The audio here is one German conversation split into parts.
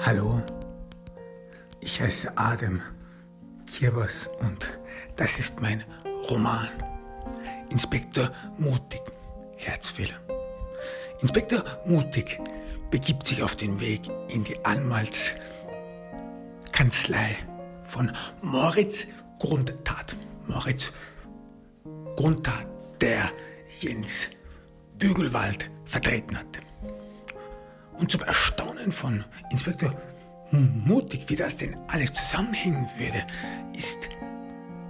Hallo, ich heiße Adam Kirvas und das ist mein Roman. Inspektor Mutig, Herzfehler. Inspektor Mutig begibt sich auf den Weg in die Anwaltskanzlei von Moritz Grundtat. Moritz Grundtat, der Jens Bügelwald vertreten hatte. Und zum Erstaunen von Inspektor Mutig, wie das denn alles zusammenhängen würde, ist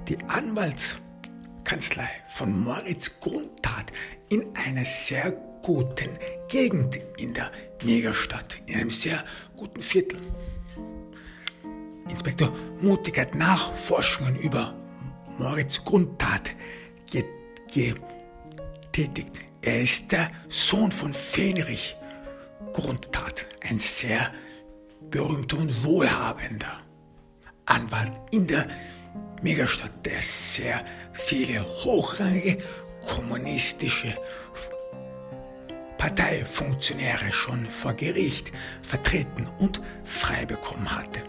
die Anwaltskanzlei von Moritz Grundtat in einer sehr guten Gegend in der Megastadt, in einem sehr guten Viertel. Inspektor Mutig hat Nachforschungen über Moritz Grundtat getätigt. Er ist der Sohn von Fenrich Grundtat, ein sehr berühmter und wohlhabender Anwalt in der Megastadt, der sehr viele hochrangige kommunistische Parteifunktionäre schon vor Gericht vertreten und frei bekommen hatte.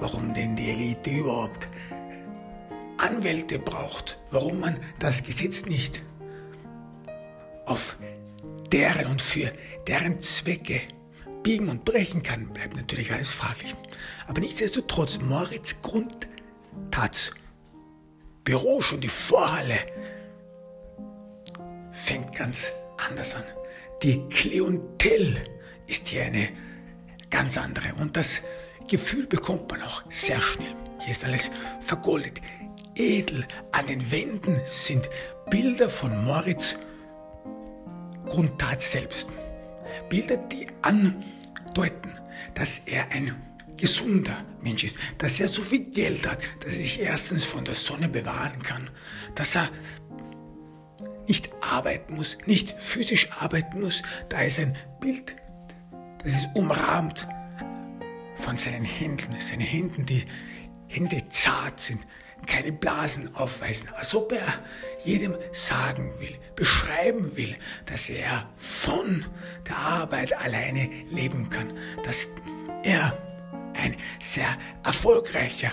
Warum denn die Elite überhaupt Anwälte braucht, warum man das Gesetz nicht auf deren und für deren Zwecke biegen und brechen kann, bleibt natürlich alles fraglich. Aber nichtsdestotrotz, Moritz Grundtats Büro, schon die Vorhalle, fängt ganz anders an. Die Klientel ist hier eine ganz andere und das Gefühl bekommt man auch sehr schnell. Hier ist alles vergoldet, edel. An den Wänden sind Bilder von Moritz Grundtat selbst. Bilder, die andeuten, dass er ein gesunder Mensch ist, dass er so viel Geld hat, dass er sich erstens von der Sonne bewahren kann, dass er nicht arbeiten muss, nicht physisch arbeiten muss. Da ist ein Bild, das ist umrahmt von seinen Händen, seine Händen, die Hände zart sind, keine Blasen aufweisen, als ob er jedem sagen will, beschreiben will, dass er von der Arbeit alleine leben kann, dass er ein sehr erfolgreicher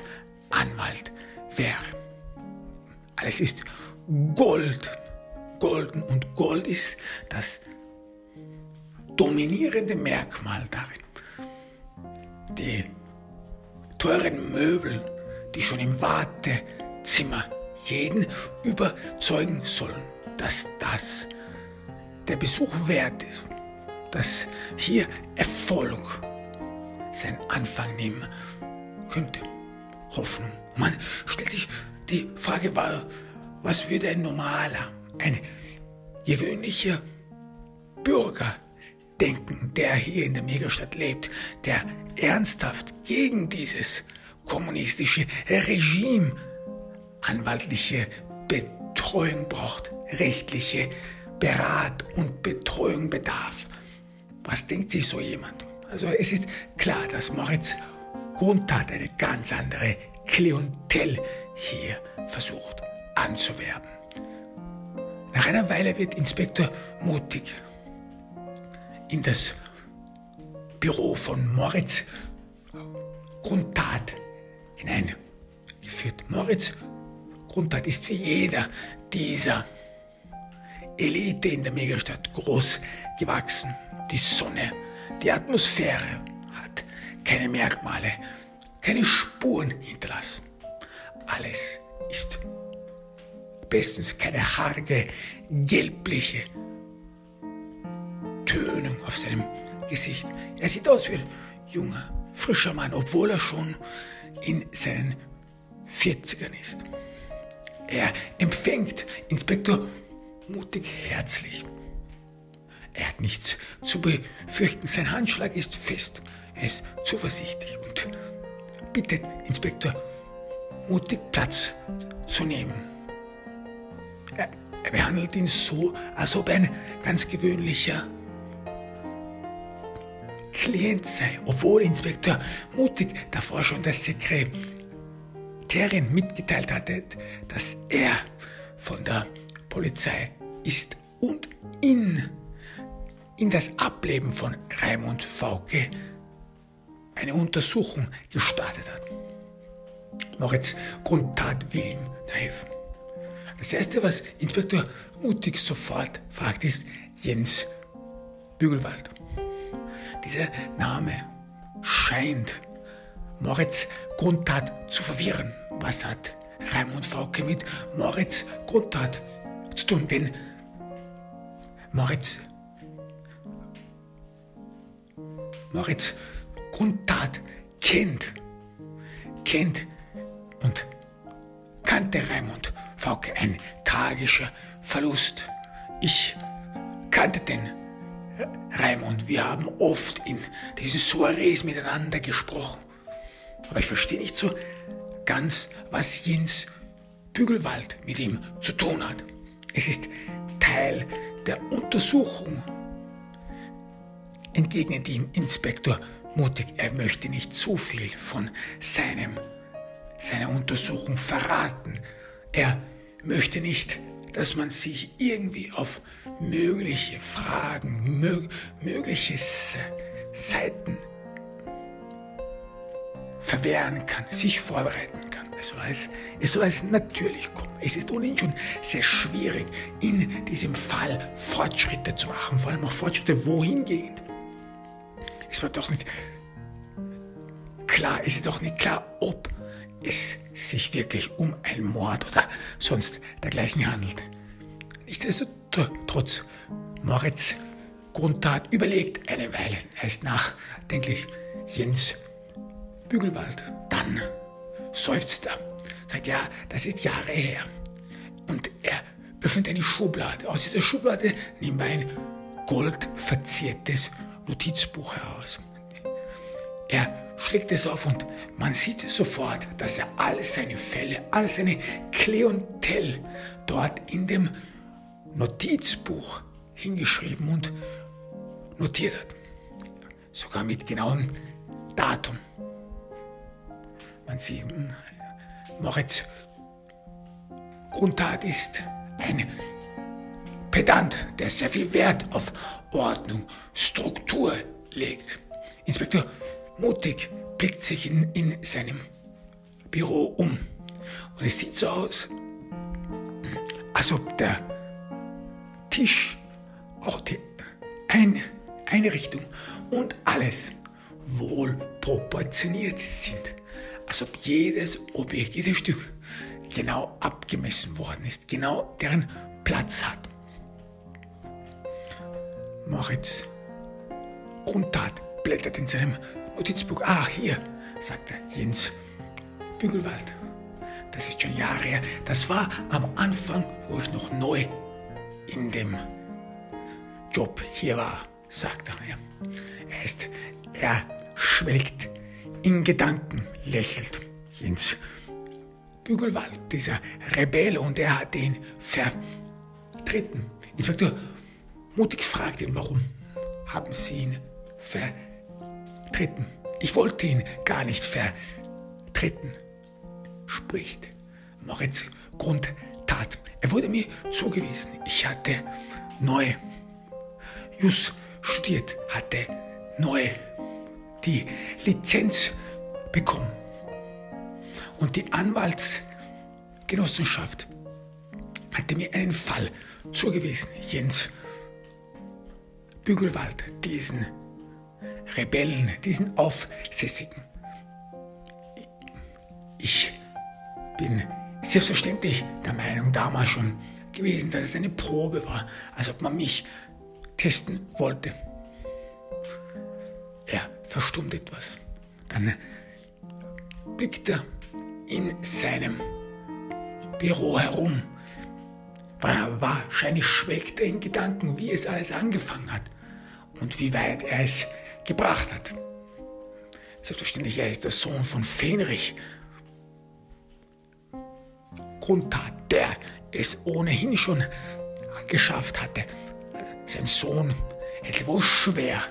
Anwalt wäre. Alles ist Gold, golden und Gold ist das dominierende Merkmal darin. Die teuren Möbel, die schon im Wartezimmer jeden überzeugen sollen, dass das der Besuch wert ist, dass hier Erfolg seinen Anfang nehmen könnte. Hoffnung. Man stellt sich die Frage, was würde ein normaler, ein gewöhnlicher Bürger denken, der hier in der Megastadt lebt, der ernsthaft gegen dieses kommunistische Regime anwaltliche Betreuung braucht, rechtliche Berat und Betreuung bedarf. Was denkt sich so jemand? Also es ist klar, dass Moritz Grundtat eine ganz andere Klientel hier versucht anzuwerben. Nach einer Weile wird Inspektor mutig in das Büro von Moritz Grundtat hineingeführt. Moritz Grundtat ist wie jeder dieser Elite in der Megastadt groß gewachsen. Die Sonne, die Atmosphäre hat keine Merkmale, keine Spuren hinterlassen. Alles ist bestens, keine haarige, gelbliche Tönung auf seinem Gesicht. Er sieht aus wie ein junger, frischer Mann, obwohl er schon in seinen 40ern ist. Er empfängt Inspektor mutig herzlich. Er hat nichts zu befürchten. Sein Handschlag ist fest. Er ist zuversichtlich und bittet Inspektor mutig Platz zu nehmen. Er, er behandelt ihn so, als ob er ein ganz gewöhnlicher Klient sei, obwohl Inspektor mutig davor schon das Sekret Sekretärin mitgeteilt hatte, dass er von der Polizei ist und in in das Ableben von Raimund Fauke eine Untersuchung gestartet hat. Moritz Grundtat will ihm da helfen. Das Erste, was Inspektor Mutig sofort fragt, ist Jens Bügelwald. Dieser Name scheint Moritz Grundtat zu verwirren. Was hat Raimund Fauke mit Moritz Grundtat zu tun? Denn Moritz, Moritz Grundtat kennt, kennt und kannte Raimund Fauke ein tragischer Verlust. Ich kannte den Raimund. Wir haben oft in diesen Soirees miteinander gesprochen. Aber ich verstehe nicht so ganz, was Jens Bügelwald mit ihm zu tun hat. Es ist Teil der Untersuchung, entgegnet ihm Inspektor mutig. Er möchte nicht zu viel von seinem, seiner Untersuchung verraten. Er möchte nicht, dass man sich irgendwie auf mögliche Fragen, mög mögliche Seiten verwehren kann, sich vorbereiten kann. Es soll, alles, es soll alles natürlich kommen. Es ist ohnehin schon sehr schwierig, in diesem Fall Fortschritte zu machen, vor allem auch Fortschritte wohingehend. Es wird doch nicht klar, es ist doch nicht klar, ob es sich wirklich um einen Mord oder sonst dergleichen handelt. Nichtsdestotrotz, Moritz Grundtat überlegt eine Weile. Er ist nachdenklich. Jens Bügelwald. Dann seufzt er. Sagt, ja, das ist Jahre her. Und er öffnet eine Schublade. Aus dieser Schublade nimmt er ein goldverziertes Notizbuch heraus. Er schlägt es auf und man sieht sofort, dass er all seine Fälle, all seine Klientel dort in dem Notizbuch hingeschrieben und notiert hat. Sogar mit genauem Datum. Man sieht, hm, Moritz Grundtat ist ein Pedant, der sehr viel Wert auf Ordnung, Struktur legt. Inspektor Mutig blickt sich in, in seinem Büro um. Und es sieht so aus, als ob der Tisch, auch die Ein Einrichtung und alles wohl proportioniert sind. Als ob jedes Objekt, jedes Stück genau abgemessen worden ist, genau deren Platz hat. Moritz Grundtat blättert in seinem Notizbuch. Ah, hier, sagte Jens Bügelwald. Das ist schon Jahre her. Das war am Anfang, wo ich noch neu in dem Job hier war, sagte er. Er ist, er schwelgt in Gedanken, lächelt Jens Bügelwald, dieser Rebell, und er hat ihn vertreten. Inspektor mutig fragt ihn, warum haben Sie ihn vertreten? treten. Ich wollte ihn gar nicht vertreten. Spricht Moritz Grundtat. Er wurde mir zugewiesen. Ich hatte neu Jus studiert, hatte neu die Lizenz bekommen. Und die Anwaltsgenossenschaft hatte mir einen Fall zugewiesen. Jens Bügelwald, diesen Rebellen, diesen Aufsässigen. Ich bin selbstverständlich der Meinung damals schon gewesen, dass es eine Probe war, als ob man mich testen wollte. Er verstummt etwas. Dann blickt er in seinem Büro herum. Wahrscheinlich schwelgt er in Gedanken, wie es alles angefangen hat und wie weit er es gebracht hat. Selbstverständlich, er ist der Sohn von Fenrich. Grundtat, der es ohnehin schon geschafft hatte. Sein Sohn hätte wohl schwer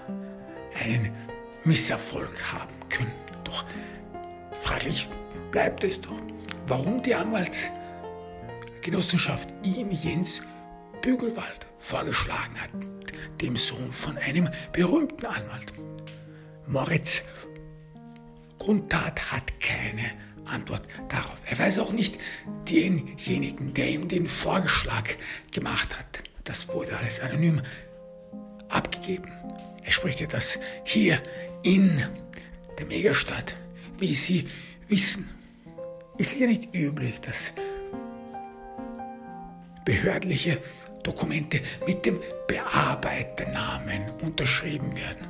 einen Misserfolg haben können. Doch fraglich bleibt es doch, warum die Anwaltsgenossenschaft ihm Jens Bügelwald vorgeschlagen hat. dem Sohn von einem berühmten Anwalt. Moritz Grundtat hat keine Antwort darauf. Er weiß auch nicht denjenigen, der ihm den Vorschlag gemacht hat. Das wurde alles anonym abgegeben. Er spricht ja das hier in der Megastadt, wie Sie wissen. Ist es ja nicht üblich, dass behördliche Dokumente mit dem Bearbeiternamen unterschrieben werden.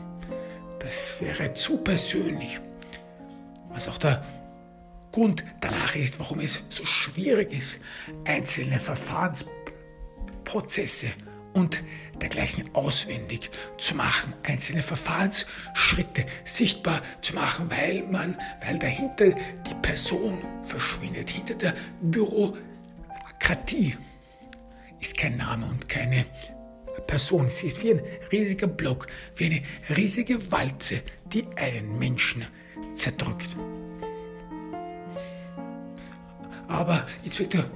Das wäre zu persönlich. Was auch der Grund danach ist, warum es so schwierig ist, einzelne Verfahrensprozesse und dergleichen auswendig zu machen, einzelne Verfahrensschritte sichtbar zu machen, weil man, weil dahinter die Person verschwindet, hinter der Bürokratie ist kein Name und keine Person. Sie ist wie ein riesiger Block, wie eine riesige Walze, die einen Menschen zerdrückt. Aber jetzt wird er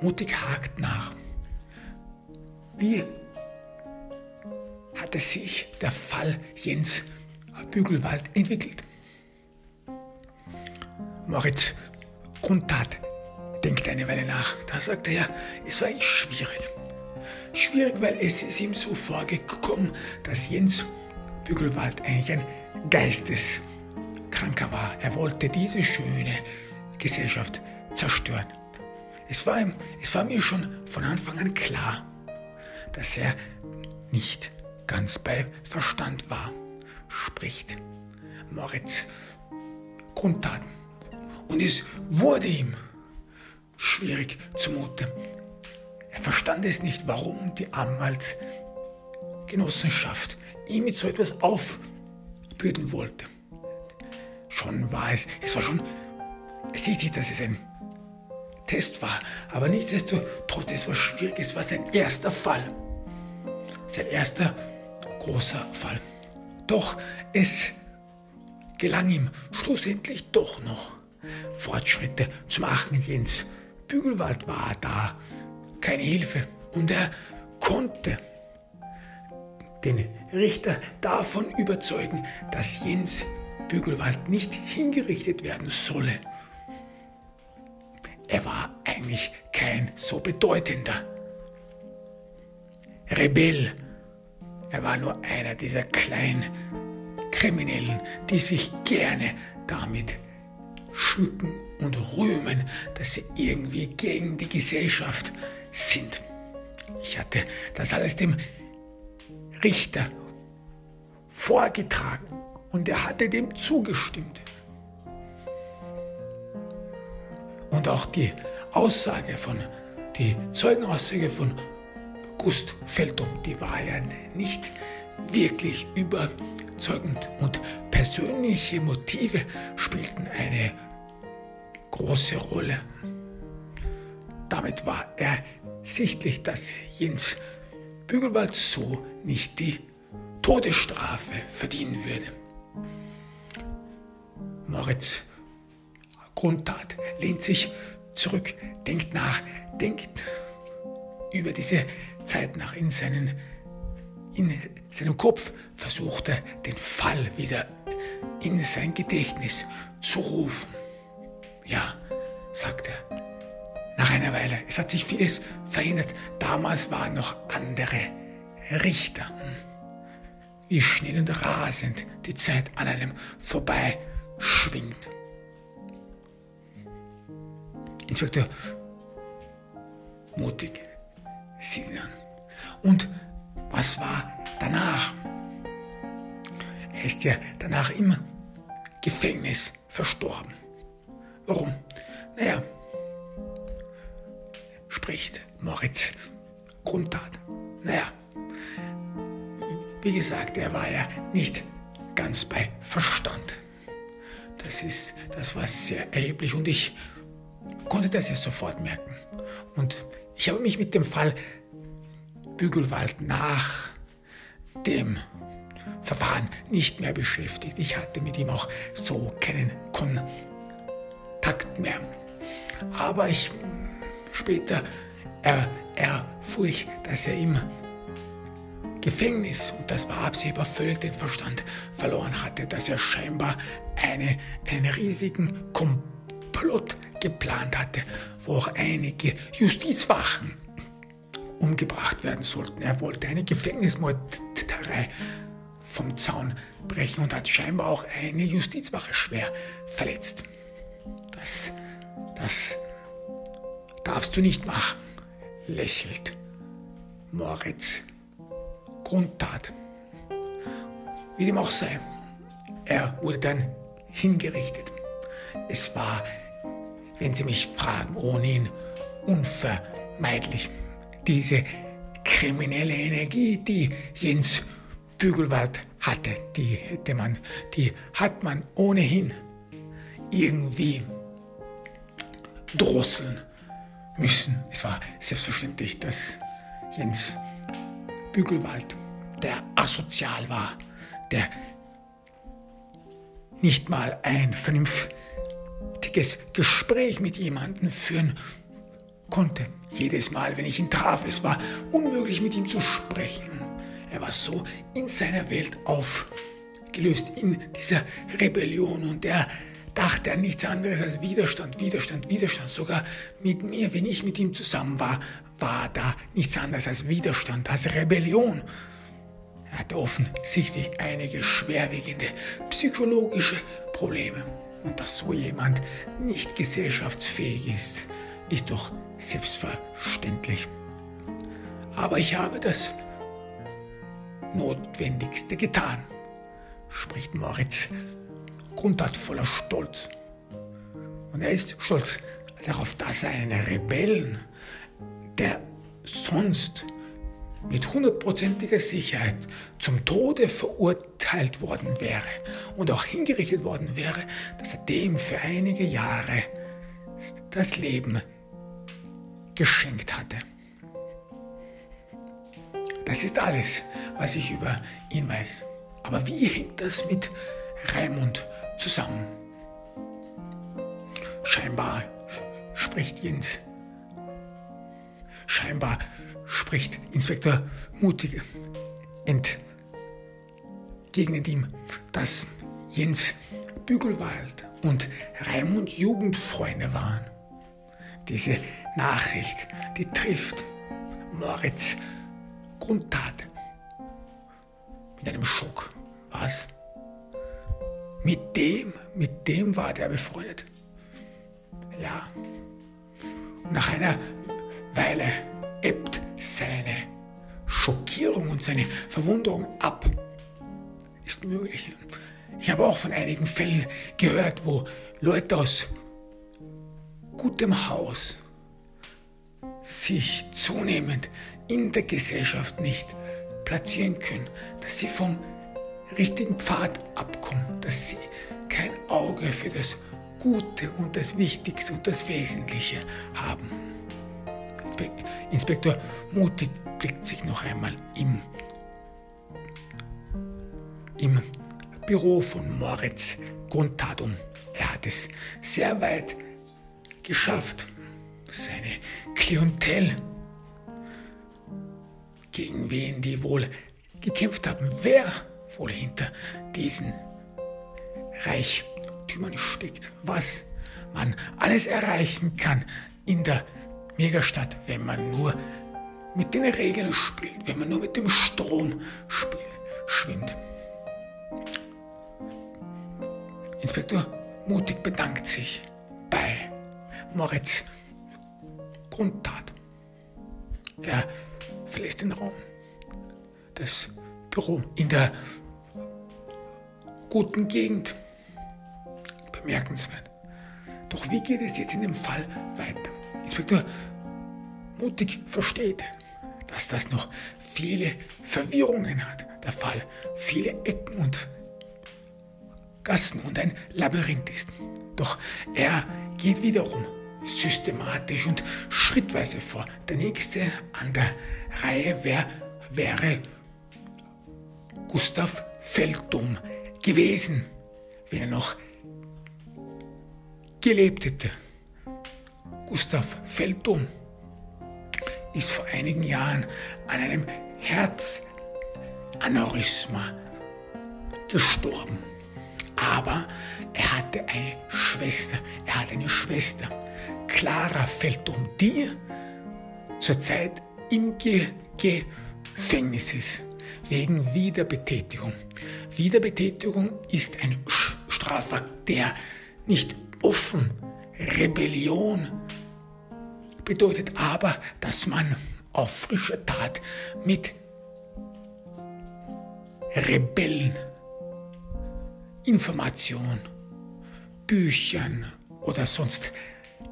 mutig hakt nach. Wie hatte sich der Fall Jens Bügelwald entwickelt? Moritz Grundtat denkt eine Weile nach. Da sagt er es war eigentlich schwierig. Schwierig, weil es ist ihm so vorgekommen, dass Jens Bügelwald eigentlich ein Geisteskranker war. Er wollte diese schöne Gesellschaft zerstören. Es war, ihm, es war mir schon von Anfang an klar, dass er nicht ganz bei Verstand war, spricht Moritz Grundtaten. Und es wurde ihm schwierig zumute. Er verstand es nicht, warum die Anwaltsgenossenschaft ihm mit so etwas aufbürden wollte. Schon war es, es war schon ersichtlich, dass es ein Test war, aber nichtsdestotrotz, es war schwierig, es war sein erster Fall. Sein erster großer Fall. Doch es gelang ihm schlussendlich doch noch Fortschritte zu machen, Jens Bügelwald war da keine Hilfe und er konnte den Richter davon überzeugen, dass Jens Bügelwald nicht hingerichtet werden solle. Er war eigentlich kein so bedeutender Rebell. Er war nur einer dieser kleinen Kriminellen, die sich gerne damit schmücken und rühmen, dass sie irgendwie gegen die Gesellschaft sind. Ich hatte das alles dem Richter vorgetragen und er hatte dem zugestimmt. Und auch die Aussage von, die Zeugenaussage von Gust Feldum, die war ja nicht wirklich überzeugend und persönliche Motive spielten eine große Rolle. Damit war ersichtlich, dass Jens Bügelwald so nicht die Todesstrafe verdienen würde. Moritz Grundtat lehnt sich zurück, denkt nach, denkt über diese Zeit nach in seinen in seinem Kopf versucht er, den Fall wieder in sein Gedächtnis zu rufen. Ja, sagt er. Nach einer Weile. Es hat sich vieles verändert. Damals waren noch andere Richter. Hm. Wie schnell und rasend die Zeit an einem vorbei schwingt. Inspektor mutig sieht ihn. Und was war danach? Er ist ja danach im Gefängnis verstorben. Warum? Naja, spricht Moritz Grundtat. Naja, wie gesagt, er war ja nicht ganz bei Verstand. Das ist, das war sehr erheblich und ich konnte das ja sofort merken. Und ich habe mich mit dem Fall Bügelwald nach dem Verfahren nicht mehr beschäftigt. Ich hatte mit ihm auch so keinen Kontakt Takt mehr. Aber ich später er, erfuhr ich, dass er im Gefängnis, und das war absehbar, völlig den Verstand verloren hatte, dass er scheinbar eine, einen riesigen Komplott geplant hatte, wo auch einige Justizwachen umgebracht werden sollten. Er wollte eine Gefängnismorderei vom Zaun brechen und hat scheinbar auch eine Justizwache schwer verletzt. Das, das darfst du nicht machen, lächelt Moritz Grundtat. Wie dem auch sei, er wurde dann hingerichtet. Es war, wenn Sie mich fragen, ohnehin unvermeidlich. Diese kriminelle Energie, die Jens Bügelwald hatte, die hätte man, die hat man ohnehin irgendwie drosseln müssen. Es war selbstverständlich, dass Jens Bügelwald, der asozial war, der nicht mal ein vernünftiges Gespräch mit jemandem führen konnte. Jedes Mal, wenn ich ihn traf, es war unmöglich mit ihm zu sprechen. Er war so in seiner Welt aufgelöst, in dieser Rebellion und er dachte an nichts anderes als Widerstand, Widerstand, Widerstand. Sogar mit mir, wenn ich mit ihm zusammen war, war da nichts anderes als Widerstand, als Rebellion. Er hatte offensichtlich einige schwerwiegende psychologische Probleme. Und dass so jemand nicht gesellschaftsfähig ist, ist doch selbstverständlich. Aber ich habe das Notwendigste getan, spricht Moritz Grundart voller Stolz. Und er ist stolz darauf, dass er einen Rebellen der sonst mit hundertprozentiger Sicherheit zum Tode verurteilt worden wäre und auch hingerichtet worden wäre, dass er dem für einige Jahre das Leben geschenkt hatte. Das ist alles, was ich über ihn weiß. Aber wie hängt das mit Raimund zusammen? Scheinbar spricht Jens Scheinbar spricht Inspektor Mutig entgegnet ihm, dass Jens Bügelwald und Raimund Jugendfreunde waren. Diese Nachricht, die trifft Moritz Grundtat mit einem Schock. Was? Mit dem, mit dem war der befreundet. Ja. Und nach einer Weile ebbt seine Schockierung und seine Verwunderung ab. Ist möglich. Ich habe auch von einigen Fällen gehört, wo Leute aus gutem Haus sich zunehmend in der Gesellschaft nicht platzieren können, dass sie vom richtigen Pfad abkommen, dass sie kein Auge für das Gute und das Wichtigste und das Wesentliche haben. Inspektor Mutig blickt sich noch einmal im, im Büro von Moritz Grundtat um. Er hat es sehr weit geschafft, seine Klientel, gegen wen die wohl gekämpft haben, wer wohl hinter diesen Reichtümern steckt, was man alles erreichen kann in der Megastadt, wenn man nur mit den Regeln spielt, wenn man nur mit dem Strom spielt, schwimmt. Inspektor Mutig bedankt sich bei Moritz Grundtat. Er verlässt den Raum, das Büro in der guten Gegend. Bemerkenswert. Doch wie geht es jetzt in dem Fall weiter? Inspektor mutig versteht, dass das noch viele Verwirrungen hat, der Fall, viele Ecken und Gassen und ein Labyrinth ist. Doch er geht wiederum systematisch und schrittweise vor. Der nächste an der Reihe wär, wäre Gustav Feldum gewesen, wenn er noch gelebt hätte. Gustav Feldum ist vor einigen Jahren an einem Aneurysma gestorben. Aber er hatte eine Schwester. Er hatte eine Schwester, Clara Feldum, die zurzeit im Ge Gefängnis ist, wegen Wiederbetätigung. Wiederbetätigung ist ein Strafakt, der nicht offen Rebellion bedeutet aber, dass man auf frischer Tat mit Rebellen Information, Büchern oder sonst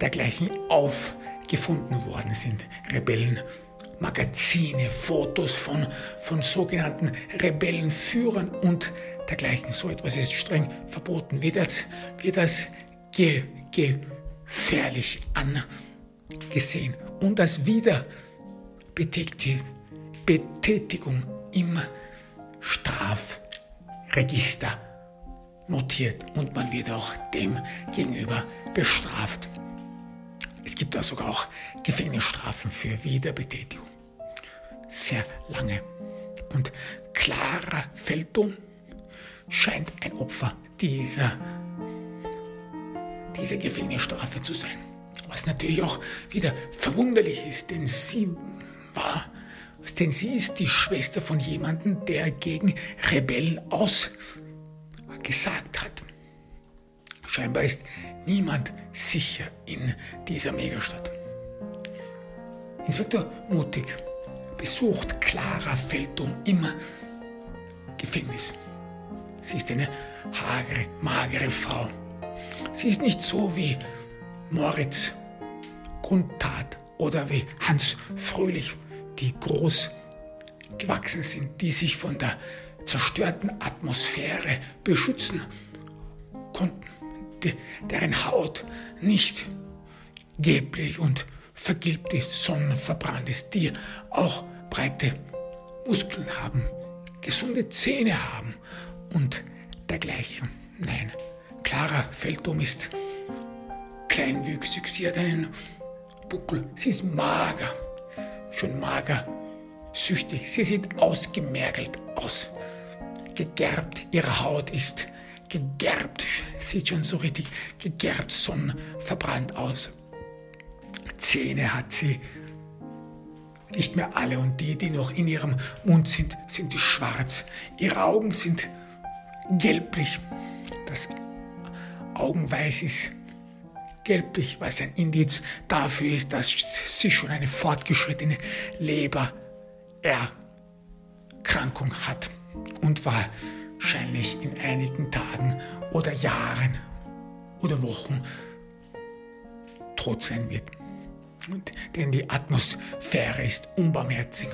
dergleichen aufgefunden worden sind. Rebellen Magazine, Fotos von, von sogenannten Rebellenführern und dergleichen. So etwas ist streng verboten. Wird das, wird das ge, gefährlich angesehen. Und als Wiederbetätigung im Strafregister notiert und man wird auch dem gegenüber bestraft. Es gibt da sogar auch Gefängnisstrafen für Wiederbetätigung. Sehr lange. Und Clara Feldum scheint ein Opfer dieser, dieser Gefängnisstrafe zu sein. Was natürlich auch wieder verwunderlich ist, denn sie war, denn sie ist die Schwester von jemandem, der gegen Rebellen ausgesagt hat. Scheinbar ist niemand sicher in dieser Megastadt. Inspektor Mutig besucht Clara Feldum im Gefängnis. Sie ist eine hagere, magere Frau. Sie ist nicht so wie Moritz Grundtat oder wie Hans Fröhlich, die groß gewachsen sind, die sich von der zerstörten Atmosphäre beschützen konnten, deren Haut nicht gelblich und vergilbt ist, sondern verbrannt ist, die auch breite Muskeln haben, gesunde Zähne haben und dergleichen. Nein, Clara Feldum ist kleinwüchsig, sie hat einen Buckel, sie ist mager, schon mager, süchtig, sie sieht ausgemergelt aus, gegerbt, ihre Haut ist gegerbt, sieht schon so richtig gegerbt, sonnenverbrannt aus. Zähne hat sie, nicht mehr alle und die, die noch in ihrem Mund sind, sind schwarz. Ihre Augen sind gelblich. Das Augenweiß ist gelblich, was ein Indiz dafür ist, dass sie schon eine fortgeschrittene Lebererkrankung hat und wahrscheinlich in einigen Tagen oder Jahren oder Wochen tot sein wird. Und, denn die Atmosphäre ist unbarmherzig.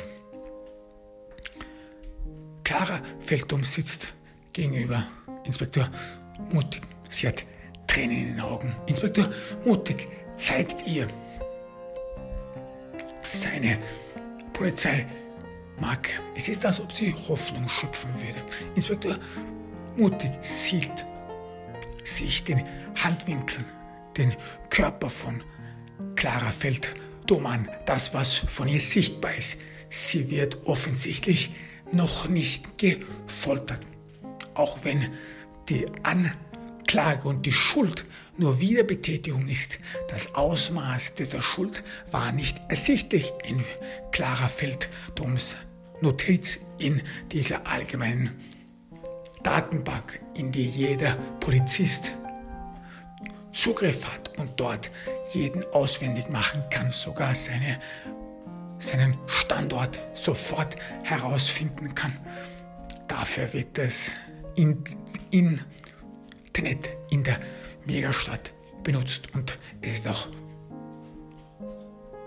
Clara Feldum sitzt gegenüber Inspektor Mutig. Sie hat Tränen in den Augen. Inspektor Mutig zeigt ihr seine Polizeimarke. Es ist, als ob sie Hoffnung schöpfen würde. Inspektor Mutig sieht sich den Handwinkel, den Körper von Clara Feldum an, das, was von ihr sichtbar ist. Sie wird offensichtlich noch nicht gefoltert. Auch wenn die Anklage Klage und die Schuld nur Wiederbetätigung ist. Das Ausmaß dieser Schuld war nicht ersichtlich in Clara Felddoms Notiz in dieser allgemeinen Datenbank, in die jeder Polizist Zugriff hat und dort jeden auswendig machen kann, sogar seine, seinen Standort sofort herausfinden kann. Dafür wird es in, in Internet in der Megastadt benutzt und es ist auch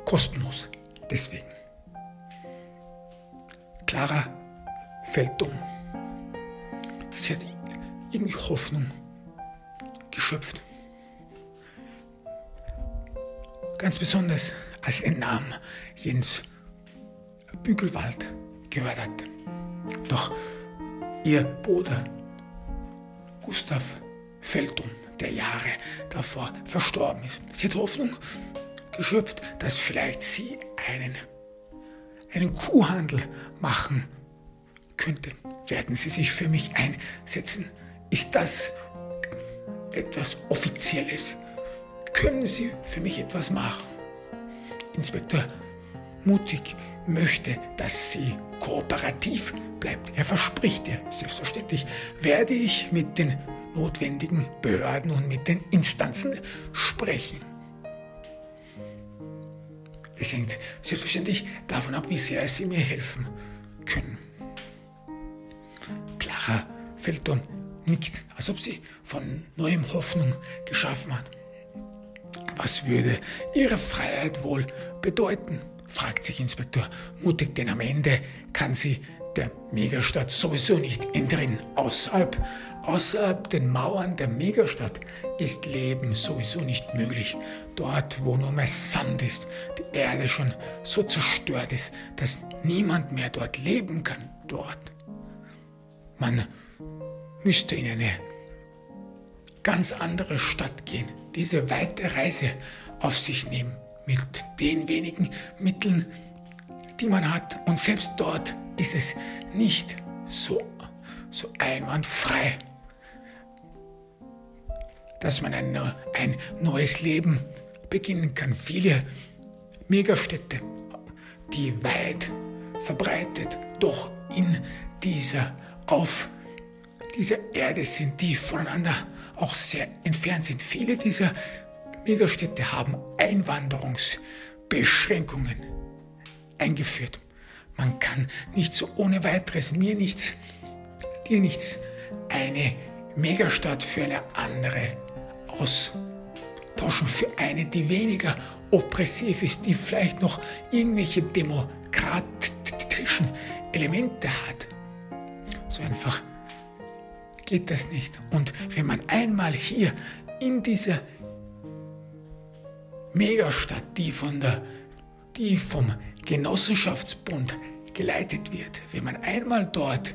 kostenlos. Deswegen. Clara fällt um. Sie hat irgendwie Hoffnung geschöpft. Ganz besonders als den Namen Jens Bügelwald gehört hat. Doch ihr Bruder Gustav Feldum, der Jahre davor verstorben ist. Sie hat Hoffnung geschöpft, dass vielleicht sie einen, einen Kuhhandel machen könnte. Werden Sie sich für mich einsetzen? Ist das etwas Offizielles? Können Sie für mich etwas machen? Inspektor Mutig möchte, dass sie kooperativ bleibt. Er verspricht ihr, selbstverständlich werde ich mit den notwendigen Behörden und mit den Instanzen sprechen. Es hängt selbstverständlich davon ab, wie sehr sie mir helfen können. Clara Feldon nickt, als ob sie von neuem Hoffnung geschaffen hat. Was würde ihre Freiheit wohl bedeuten? fragt sich Inspektor mutig, denn am Ende kann sie der Megastadt sowieso nicht entrinnen. Außerhalb, außerhalb den Mauern der Megastadt ist Leben sowieso nicht möglich. Dort, wo nur mehr Sand ist, die Erde schon so zerstört ist, dass niemand mehr dort leben kann. Dort. Man müsste in eine ganz andere Stadt gehen, diese weite Reise auf sich nehmen, mit den wenigen Mitteln, die man hat. Und selbst dort ist es nicht so, so einwandfrei, dass man ein, ein neues Leben beginnen kann. Viele Megastädte, die weit verbreitet doch in dieser auf dieser Erde sind, die voneinander auch sehr entfernt sind. Viele dieser Megastädte haben Einwanderungsbeschränkungen eingeführt. Man kann nicht so ohne weiteres mir nichts, dir nichts, eine Megastadt für eine andere austauschen, für eine, die weniger oppressiv ist, die vielleicht noch irgendwelche demokratischen Elemente hat. So einfach geht das nicht. Und wenn man einmal hier in dieser Megastadt, die, von der, die vom Genossenschaftsbund geleitet wird, wenn man einmal dort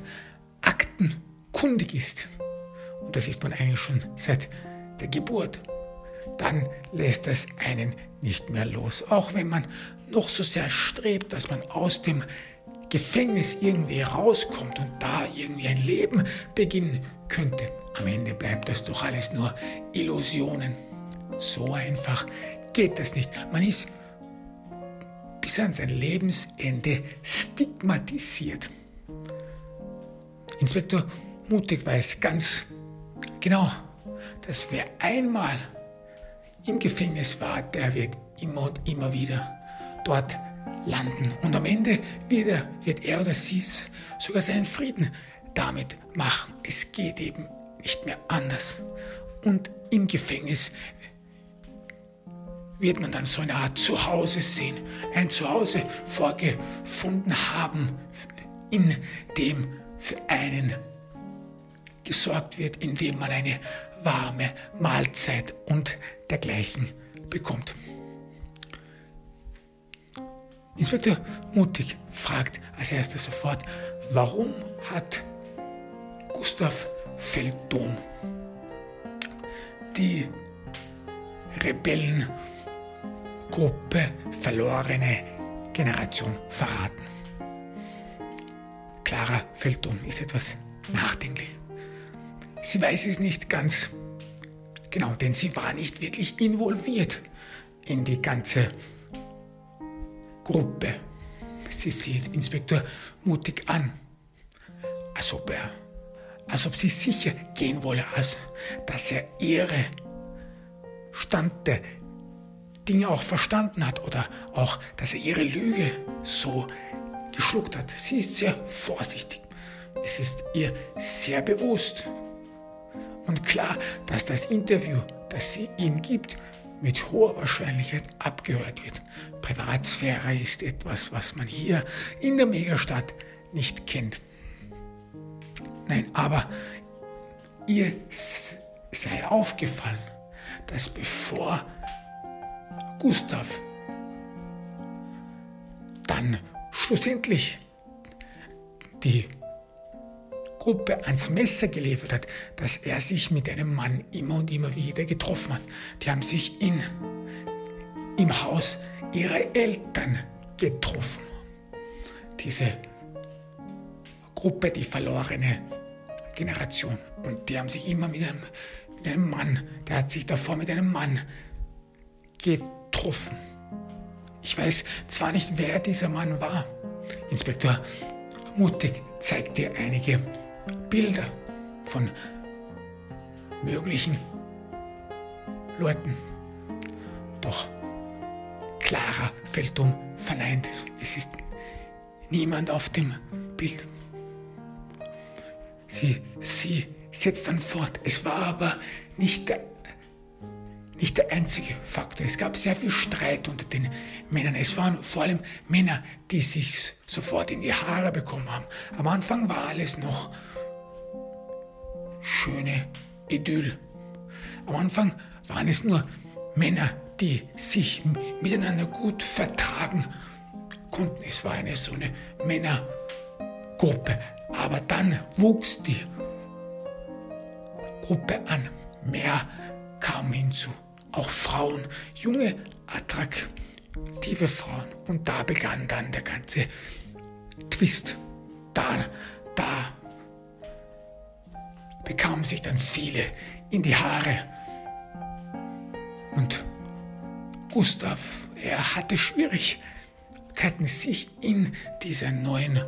aktenkundig ist, und das ist man eigentlich schon seit der Geburt, dann lässt das einen nicht mehr los. Auch wenn man noch so sehr strebt, dass man aus dem Gefängnis irgendwie rauskommt und da irgendwie ein Leben beginnen könnte. Am Ende bleibt das doch alles nur Illusionen. So einfach geht das nicht. Man ist bis an sein Lebensende stigmatisiert. Inspektor Mutig weiß ganz genau, dass wer einmal im Gefängnis war, der wird immer und immer wieder dort landen. Und am Ende wird er, wird er oder sie sogar seinen Frieden damit machen. Es geht eben nicht mehr anders. Und im Gefängnis wird man dann so eine Art Zuhause sehen, ein Zuhause vorgefunden haben, in dem für einen gesorgt wird, in dem man eine warme Mahlzeit und dergleichen bekommt. Inspektor Mutig fragt als erstes sofort, warum hat Gustav Feldom die Rebellengruppe verlorene Generation verraten? Clara Feldom ist etwas nachdenklich. Sie weiß es nicht ganz genau, denn sie war nicht wirklich involviert in die ganze Gruppe. Sie sieht Inspektor mutig an, als ob er, als ob sie sicher gehen wolle, als dass er ihre Stand der Dinge auch verstanden hat oder auch, dass er ihre Lüge so geschluckt hat. Sie ist sehr vorsichtig. Es ist ihr sehr bewusst. Und klar, dass das Interview, das sie ihm gibt, mit hoher Wahrscheinlichkeit abgehört wird. Privatsphäre ist etwas, was man hier in der Megastadt nicht kennt. Nein, aber ihr sei aufgefallen, dass bevor Gustav dann schlussendlich die Gruppe ans Messer geliefert hat, dass er sich mit einem Mann immer und immer wieder getroffen hat. Die haben sich in, im Haus ihrer Eltern getroffen. Diese Gruppe, die verlorene Generation. Und die haben sich immer mit einem, mit einem Mann, der hat sich davor mit einem Mann getroffen. Ich weiß zwar nicht, wer dieser Mann war. Inspektor Mutig zeigt dir einige Bilder von möglichen Leuten. Doch Clara fällt um, verneint es. Es ist niemand auf dem Bild. Sie, sie setzt dann fort. Es war aber nicht der, nicht der einzige Faktor. Es gab sehr viel Streit unter den Männern. Es waren vor allem Männer, die sich sofort in die Haare bekommen haben. Am Anfang war alles noch schöne Idyll. Am Anfang waren es nur Männer, die sich miteinander gut vertragen konnten. Es war eine so eine Männergruppe. Aber dann wuchs die Gruppe an. Mehr kam hinzu. Auch Frauen, junge, attraktive Frauen. Und da begann dann der ganze Twist. Da, da bekamen sich dann viele in die Haare. Und Gustav, er hatte Schwierigkeiten, sich in dieser neuen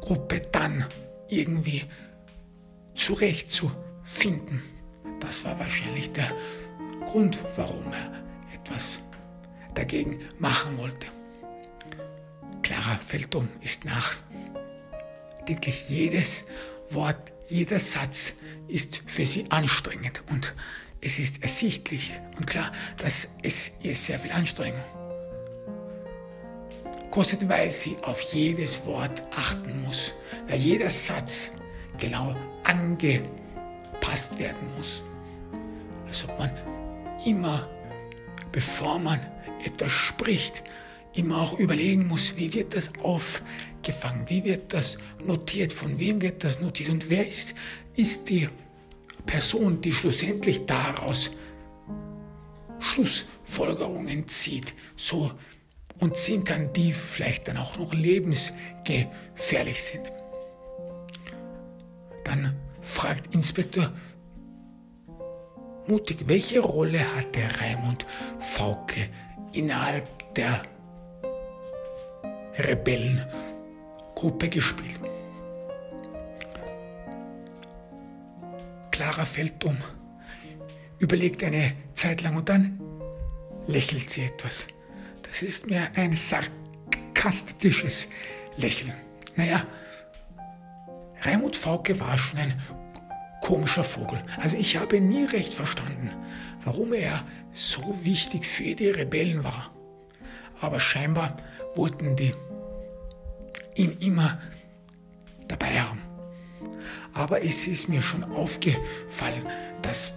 Gruppe dann irgendwie zurechtzufinden. Das war wahrscheinlich der Grund, warum er etwas dagegen machen wollte. Clara Feldum ist nachdenklich. Jedes Wort, jeder Satz ist für sie anstrengend und es ist ersichtlich und klar, dass es ihr sehr viel Anstrengung kostet, weil sie auf jedes Wort achten muss, weil jeder Satz genau angepasst werden muss. Also man immer, bevor man etwas spricht, immer auch überlegen muss, wie wird das aufgefangen, wie wird das notiert, von wem wird das notiert und wer ist, ist die Person, die schlussendlich daraus Schlussfolgerungen zieht, so und ziehen kann, die vielleicht dann auch noch lebensgefährlich sind. Dann fragt Inspektor Mutig, welche Rolle hat der Raimund Fauke innerhalb der Rebellengruppe gespielt? Clara fällt um, überlegt eine Zeit lang und dann lächelt sie etwas. Das ist mir ein sarkastisches Lächeln. Naja, Raimund Fauke war schon ein komischer Vogel. Also ich habe nie recht verstanden, warum er so wichtig für die Rebellen war. Aber scheinbar wollten die ihn immer dabei haben. Aber es ist mir schon aufgefallen, dass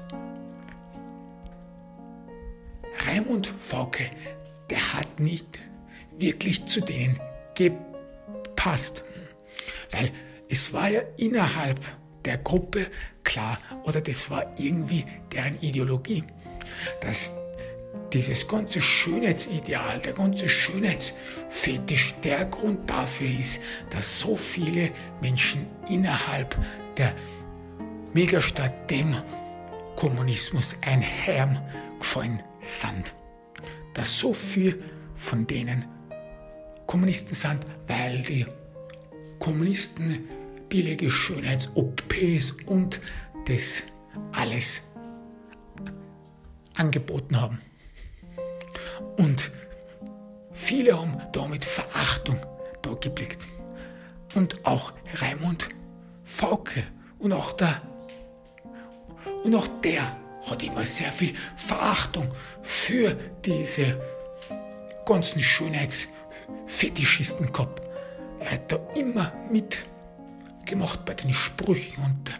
Raimund Fauke, der hat nicht wirklich zu denen gepasst. Weil es war ja innerhalb der Gruppe klar, oder das war irgendwie deren Ideologie, dass dieses ganze Schönheitsideal, der ganze Schönheitsfetisch der Grund dafür ist, dass so viele Menschen innerhalb der Megastadt dem Kommunismus ein Herm gefallen sind. Dass so viel von denen Kommunisten sind, weil die Kommunisten billige Schönheits-OPs und das alles angeboten haben. Und viele haben da mit Verachtung da geblickt. Und auch Raimund Fauke und auch der und auch der hat immer sehr viel Verachtung für diese ganzen Schönheitsfetischisten gehabt. Er hat da immer mitgemacht bei den Sprüchen und,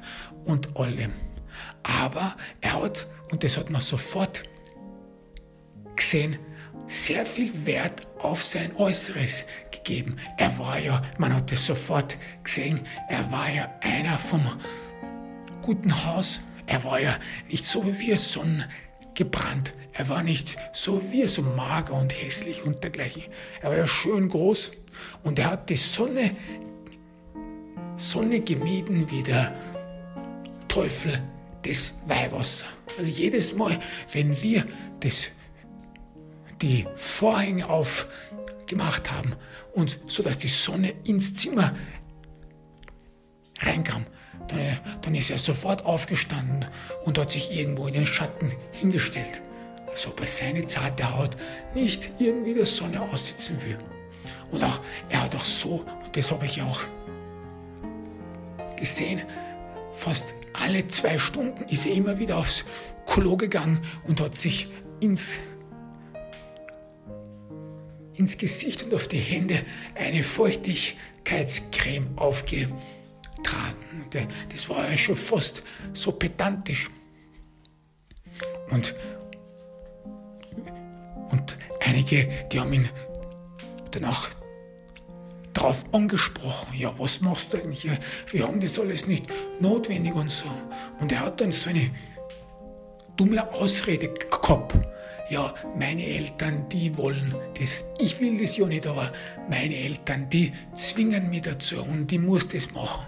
und allem. Aber er hat, und das hat man sofort gesehen, sehr viel Wert auf sein Äußeres gegeben. Er war ja, man hat es sofort gesehen, er war ja einer vom guten Haus. Er war ja nicht so wie wir sonnengebrannt. Er war nicht so wie wir so mager und hässlich und dergleichen. Er war ja schön groß und er hat die Sonne Sonne gemieden wie der Teufel das Weihwasser. Also jedes Mal, wenn wir das, die Vorhänge aufgemacht haben und so dass die Sonne ins Zimmer reinkam, dann, dann ist er sofort aufgestanden und hat sich irgendwo in den Schatten hingestellt, als ob er seine zarte Haut nicht irgendwie der Sonne aussitzen will. Und auch, er hat auch so, und das habe ich auch gesehen, fast alle zwei Stunden ist er immer wieder aufs Klo gegangen und hat sich ins, ins Gesicht und auf die Hände eine Feuchtigkeitscreme aufgetragen. Das war ja schon fast so pedantisch. Und, und einige, die haben ihn danach drauf angesprochen. Ja, was machst du eigentlich? Wir haben das alles nicht notwendig und so. Und er hat dann so eine dumme Ausrede gehabt. Ja, meine Eltern, die wollen das. Ich will das ja nicht, aber meine Eltern, die zwingen mich dazu und ich muss das machen.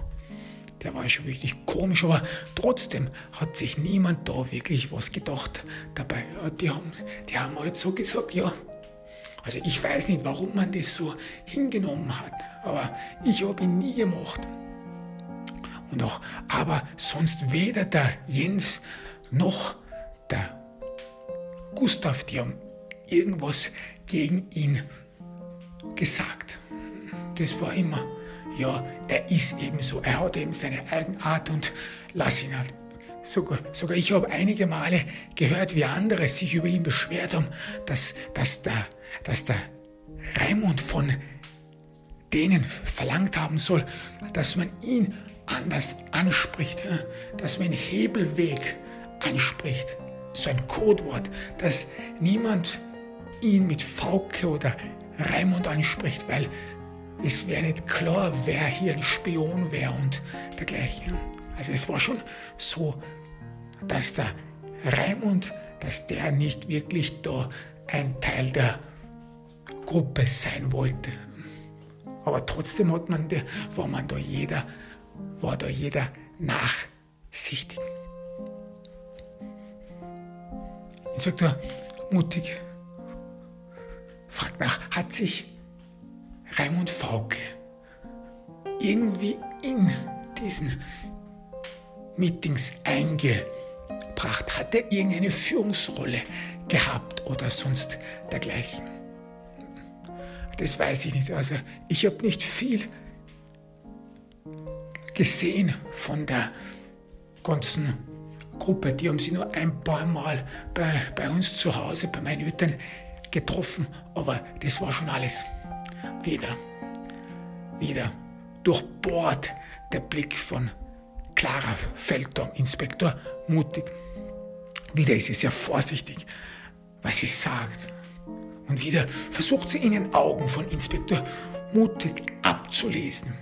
Der war schon wirklich komisch, aber trotzdem hat sich niemand da wirklich was gedacht dabei. Ja, die, haben, die haben halt so gesagt, ja, also ich weiß nicht, warum man das so hingenommen hat, aber ich habe ihn nie gemacht. Und auch, aber sonst weder der Jens noch der Gustav, die haben irgendwas gegen ihn gesagt. Das war immer, ja, er ist eben so, er hat eben seine Eigenart und lass ihn halt. Sogar, sogar ich habe einige Male gehört, wie andere sich über ihn beschwert haben, dass, dass der dass der Raimund von denen verlangt haben soll, dass man ihn anders anspricht, dass man Hebelweg anspricht, so ein Codewort, dass niemand ihn mit Fauke oder Raimund anspricht, weil es wäre nicht klar, wer hier ein Spion wäre und dergleichen. Also es war schon so, dass der Raimund, dass der nicht wirklich da ein Teil der Gruppe sein wollte. Aber trotzdem hat man, war man da jeder, war da jeder nachsichtig. Inspektor mutig fragt nach, hat sich Raimund Fauke irgendwie in diesen Meetings eingebracht? Hat er irgendeine Führungsrolle gehabt oder sonst dergleichen? Das weiß ich nicht. Also ich habe nicht viel gesehen von der ganzen Gruppe. Die haben sie nur ein paar Mal bei, bei uns zu Hause, bei meinen Eltern getroffen. Aber das war schon alles. Wieder, wieder durchbohrt der Blick von Clara Feldom, Inspektor Mutig. Wieder ist sie sehr vorsichtig, was sie sagt. Und wieder versucht sie in den Augen von Inspektor mutig abzulesen,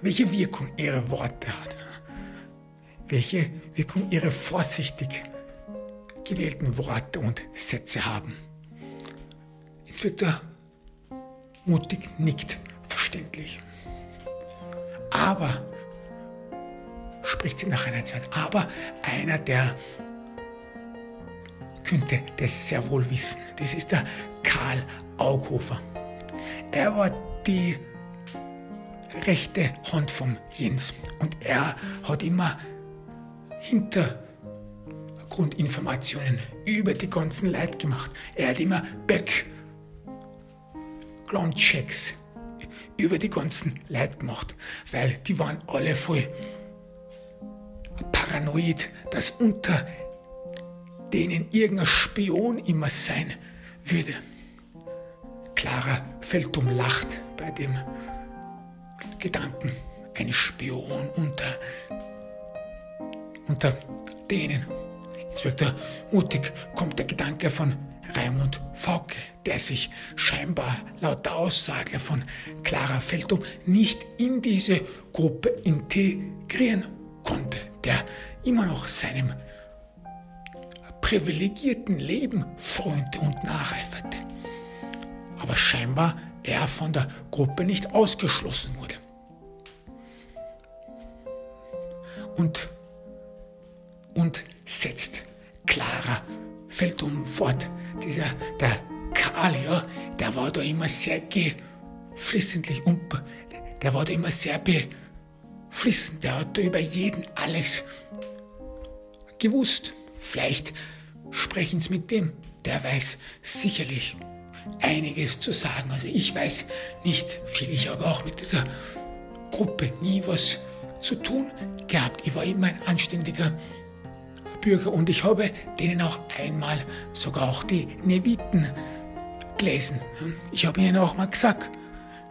welche Wirkung ihre Worte hat, welche Wirkung ihre vorsichtig gewählten Worte und Sätze haben. Inspektor mutig nickt verständlich. Aber, spricht sie nach einer Zeit, aber einer der könnte das sehr wohl wissen. Das ist der Karl Aughofer. Er war die rechte Hand vom Jens und er hat immer Hintergrundinformationen über die ganzen Leute gemacht. Er hat immer Background-Checks über die ganzen Leute gemacht, weil die waren alle voll paranoid, dass unter denen irgendein Spion immer sein würde. Clara Feldum lacht bei dem Gedanken, ein Spion unter, unter denen. Jetzt wird er mutig, kommt der Gedanke von Raimund Fauke, der sich scheinbar laut der Aussage von Clara Feldum nicht in diese Gruppe integrieren konnte, der immer noch seinem privilegierten Leben frönte und nacheiferte. Aber scheinbar er von der Gruppe nicht ausgeschlossen wurde. und, und setzt klarer Feldum fort. Dieser, der Karl, ja, der war da immer sehr geflissentlich und der war da immer sehr beflissend. Der hat da über jeden alles gewusst. Vielleicht sprechen Sie mit dem, der weiß sicherlich einiges zu sagen. Also ich weiß nicht viel, ich habe auch mit dieser Gruppe nie was zu tun gehabt. Ich war immer ein anständiger Bürger und ich habe denen auch einmal sogar auch die Neviten gelesen. Ich habe ihnen auch mal gesagt,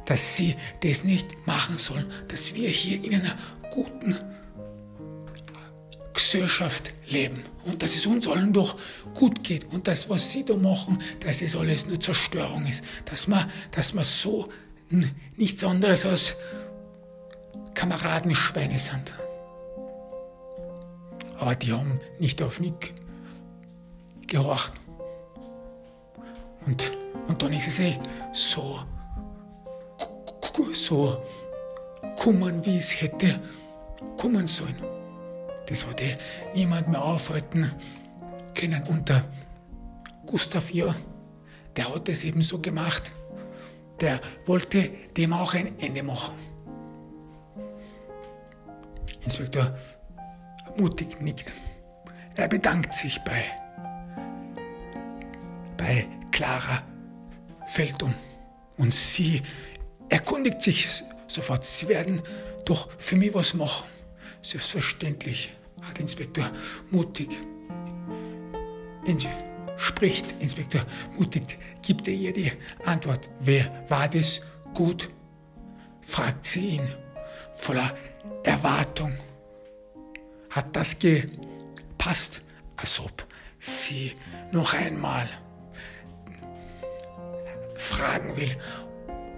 dass sie das nicht machen sollen, dass wir hier in einer guten Gesellschaft leben und dass es uns allen doch gut geht und das, was sie da machen, dass das alles nur Zerstörung ist, dass man, dass man so nichts anderes als Kameradenschweine sind. Aber die haben nicht auf mich gehorcht. Und, und dann ist es eh so, so kommen, wie es hätte kommen sollen. Das hatte eh niemand mehr aufhalten können. Und der Gustav Jör, der hat es eben so gemacht. Der wollte dem auch ein Ende machen. Inspektor mutig nickt. Er bedankt sich bei, bei Clara Feldum und sie erkundigt sich sofort. Sie werden doch für mich was machen. Selbstverständlich, hat Inspektor mutig. Spricht Inspektor mutig, gibt er ihr die Antwort. Wer war das gut? fragt sie ihn voller Erwartung. Hat das gepasst, als ob sie noch einmal fragen will,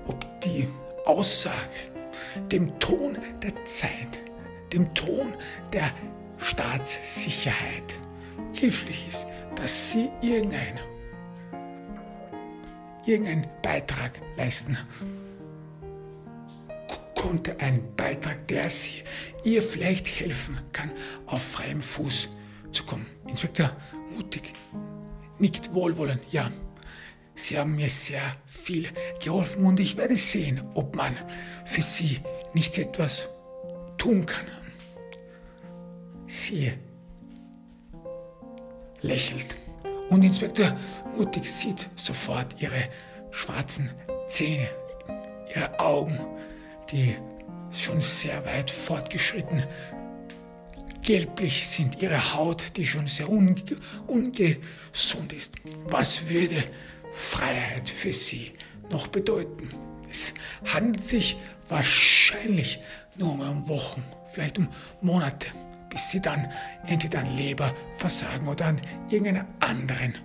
ob die Aussage dem Ton der Zeit dem Ton der Staatssicherheit hilflich ist, dass sie irgendein, irgendeinen Beitrag leisten konnte, ein Beitrag, der sie ihr vielleicht helfen kann, auf freiem Fuß zu kommen. Inspektor Mutig nickt wohlwollend, ja. Sie haben mir sehr viel geholfen und ich werde sehen, ob man für Sie nicht etwas tun kann. Sie lächelt und Inspektor Mutig sieht sofort ihre schwarzen Zähne, ihre Augen, die schon sehr weit fortgeschritten gelblich sind, ihre Haut, die schon sehr unge ungesund ist. Was würde Freiheit für sie noch bedeuten? Es handelt sich wahrscheinlich nur um Wochen, vielleicht um Monate bis sie dann entweder an Leberversagen oder an irgendeinem anderen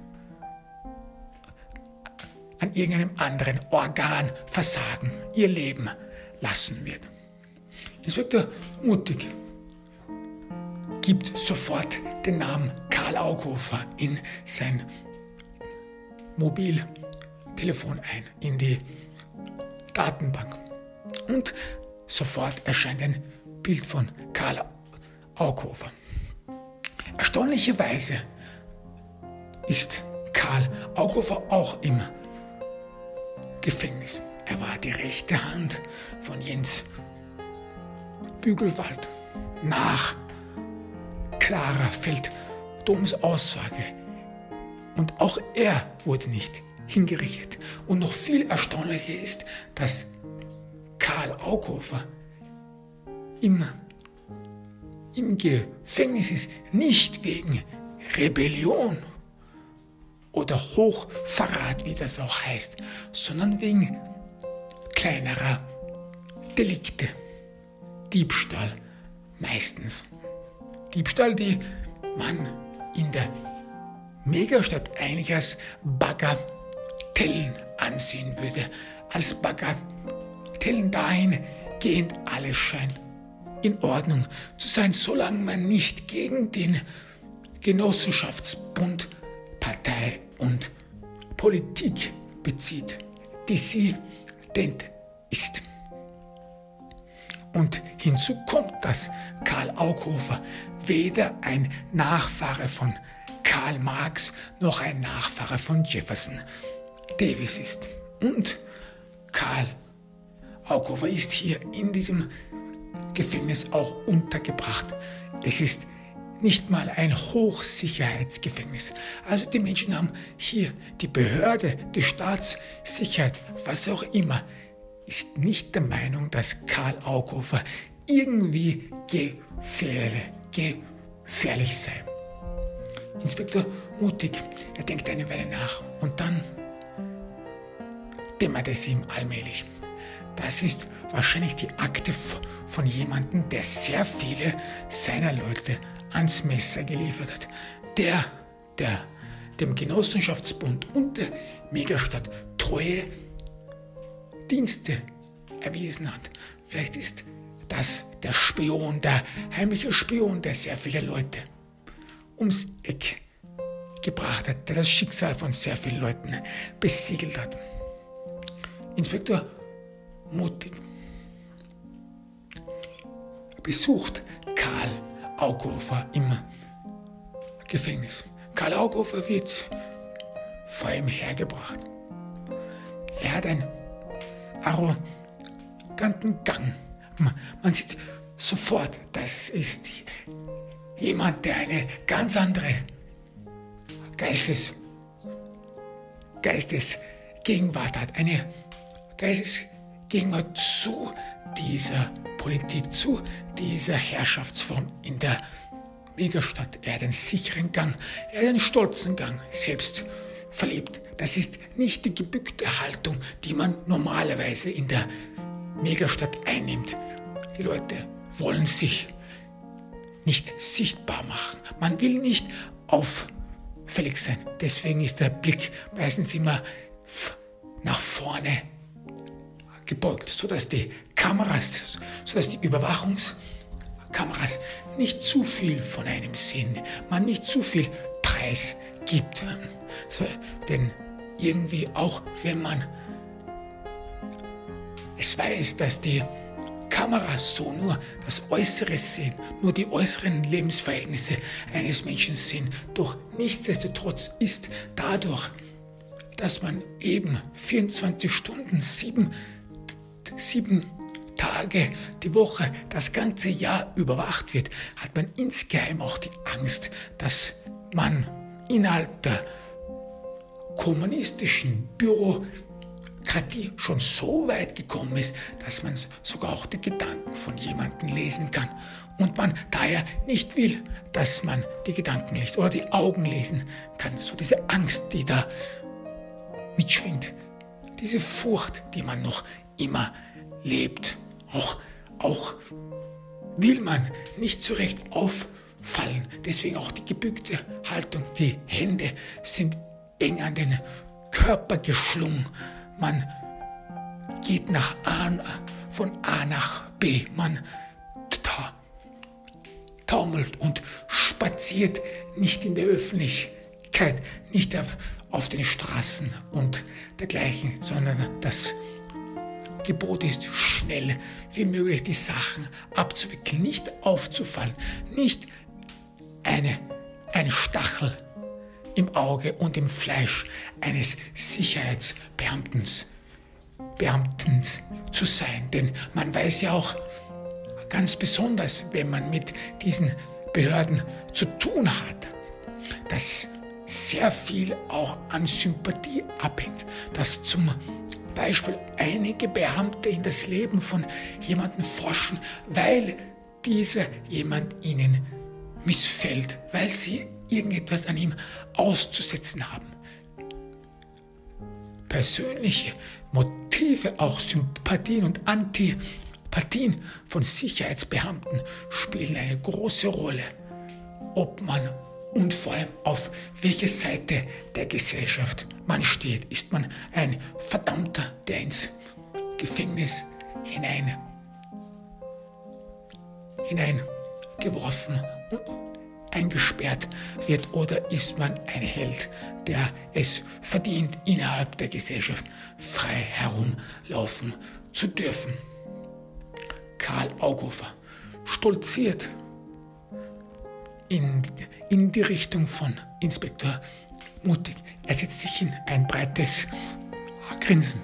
an irgendeinem anderen Organ versagen, ihr Leben lassen wird. Inspektor Mutig gibt sofort den Namen Karl Aughofer in sein Mobiltelefon ein, in die Datenbank. Und sofort erscheint ein Bild von Karl Aughofer. Erstaunlicherweise ist Karl Aughofer auch im Gefängnis. Er war die rechte Hand von Jens Bügelwald. Nach Clara Felddoms Aussage. Und auch er wurde nicht hingerichtet. Und noch viel erstaunlicher ist, dass Karl Aughofer im im Gefängnis ist, nicht wegen Rebellion oder Hochverrat, wie das auch heißt, sondern wegen kleinerer Delikte. Diebstahl meistens. Diebstahl, die man in der Megastadt eigentlich als Bagatellen ansehen würde. Als Bagatellen dahingehend alles scheint in Ordnung zu sein, solange man nicht gegen den Genossenschaftsbund, Partei und Politik bezieht, die sie denn ist. Und hinzu kommt, dass Karl Aughofer weder ein Nachfahre von Karl Marx noch ein Nachfahre von Jefferson Davis ist. Und Karl Aughofer ist hier in diesem Gefängnis auch untergebracht. Es ist nicht mal ein Hochsicherheitsgefängnis. Also die Menschen haben hier die Behörde, die Staatssicherheit, was auch immer, ist nicht der Meinung, dass Karl Aughofer irgendwie gefährlich, gefährlich sei. Inspektor Mutig, er denkt eine Weile nach und dann dämmert es ihm allmählich. Das ist wahrscheinlich die Akte von jemandem, der sehr viele seiner Leute ans Messer geliefert hat. Der, der dem Genossenschaftsbund und der Megastadt treue Dienste erwiesen hat. Vielleicht ist das der Spion, der heimliche Spion, der sehr viele Leute ums Eck gebracht hat, der das Schicksal von sehr vielen Leuten besiegelt hat. Inspektor Mutig besucht Karl Aughofer im Gefängnis. Karl Aughofer wird vor ihm hergebracht. Er hat einen arroganten Gang. Man sieht sofort, das ist jemand, der eine ganz andere Geistes, Geistesgegenwart hat, eine Geistesgegenwart zu dieser Politik, zu dieser Herrschaftsform in der Megastadt. Er hat einen sicheren Gang, er hat einen stolzen Gang, selbst verlebt. Das ist nicht die gebückte Haltung, die man normalerweise in der Megastadt einnimmt. Die Leute wollen sich nicht sichtbar machen. Man will nicht auffällig sein. Deswegen ist der Blick meistens immer nach vorne gebeugt, sodass die Kameras, sodass die Überwachungskameras nicht zu viel von einem sehen, man nicht zu viel Preis gibt. So, denn irgendwie auch, wenn man es weiß, dass die Kameras so nur das Äußere sehen, nur die äußeren Lebensverhältnisse eines Menschen sehen. Doch nichtsdestotrotz ist dadurch, dass man eben 24 Stunden, sieben, sieben Tage die Woche, das ganze Jahr überwacht wird, hat man insgeheim auch die Angst, dass man innerhalb der kommunistischen Büro Kathi schon so weit gekommen ist, dass man sogar auch die Gedanken von jemandem lesen kann und man daher nicht will, dass man die Gedanken liest oder die Augen lesen kann. So diese Angst, die da mitschwingt, diese Furcht, die man noch immer lebt. Auch, auch will man nicht so recht auffallen. Deswegen auch die gebückte Haltung. Die Hände sind eng an den Körper geschlungen. Man geht nach A, von A nach B. Man ta taumelt und spaziert nicht in der Öffentlichkeit, nicht auf, auf den Straßen und dergleichen, sondern das Gebot ist, schnell wie möglich die Sachen abzuwickeln, nicht aufzufallen, nicht eine, ein Stachel im Auge und im Fleisch eines Sicherheitsbeamten Beamten zu sein. Denn man weiß ja auch ganz besonders, wenn man mit diesen Behörden zu tun hat, dass sehr viel auch an Sympathie abhängt, dass zum Beispiel einige Beamte in das Leben von jemandem forschen, weil dieser jemand ihnen missfällt, weil sie irgendetwas an ihm auszusetzen haben. Persönliche Motive, auch Sympathien und Antipathien von Sicherheitsbeamten spielen eine große Rolle, ob man und vor allem auf welche Seite der Gesellschaft man steht. Ist man ein Verdammter, der ins Gefängnis hinein, hineingeworfen eingesperrt wird oder ist man ein Held, der es verdient, innerhalb der Gesellschaft frei herumlaufen zu dürfen. Karl Augofer stolziert in, in die Richtung von Inspektor Mutig. Er setzt sich hin, ein breites Grinsen.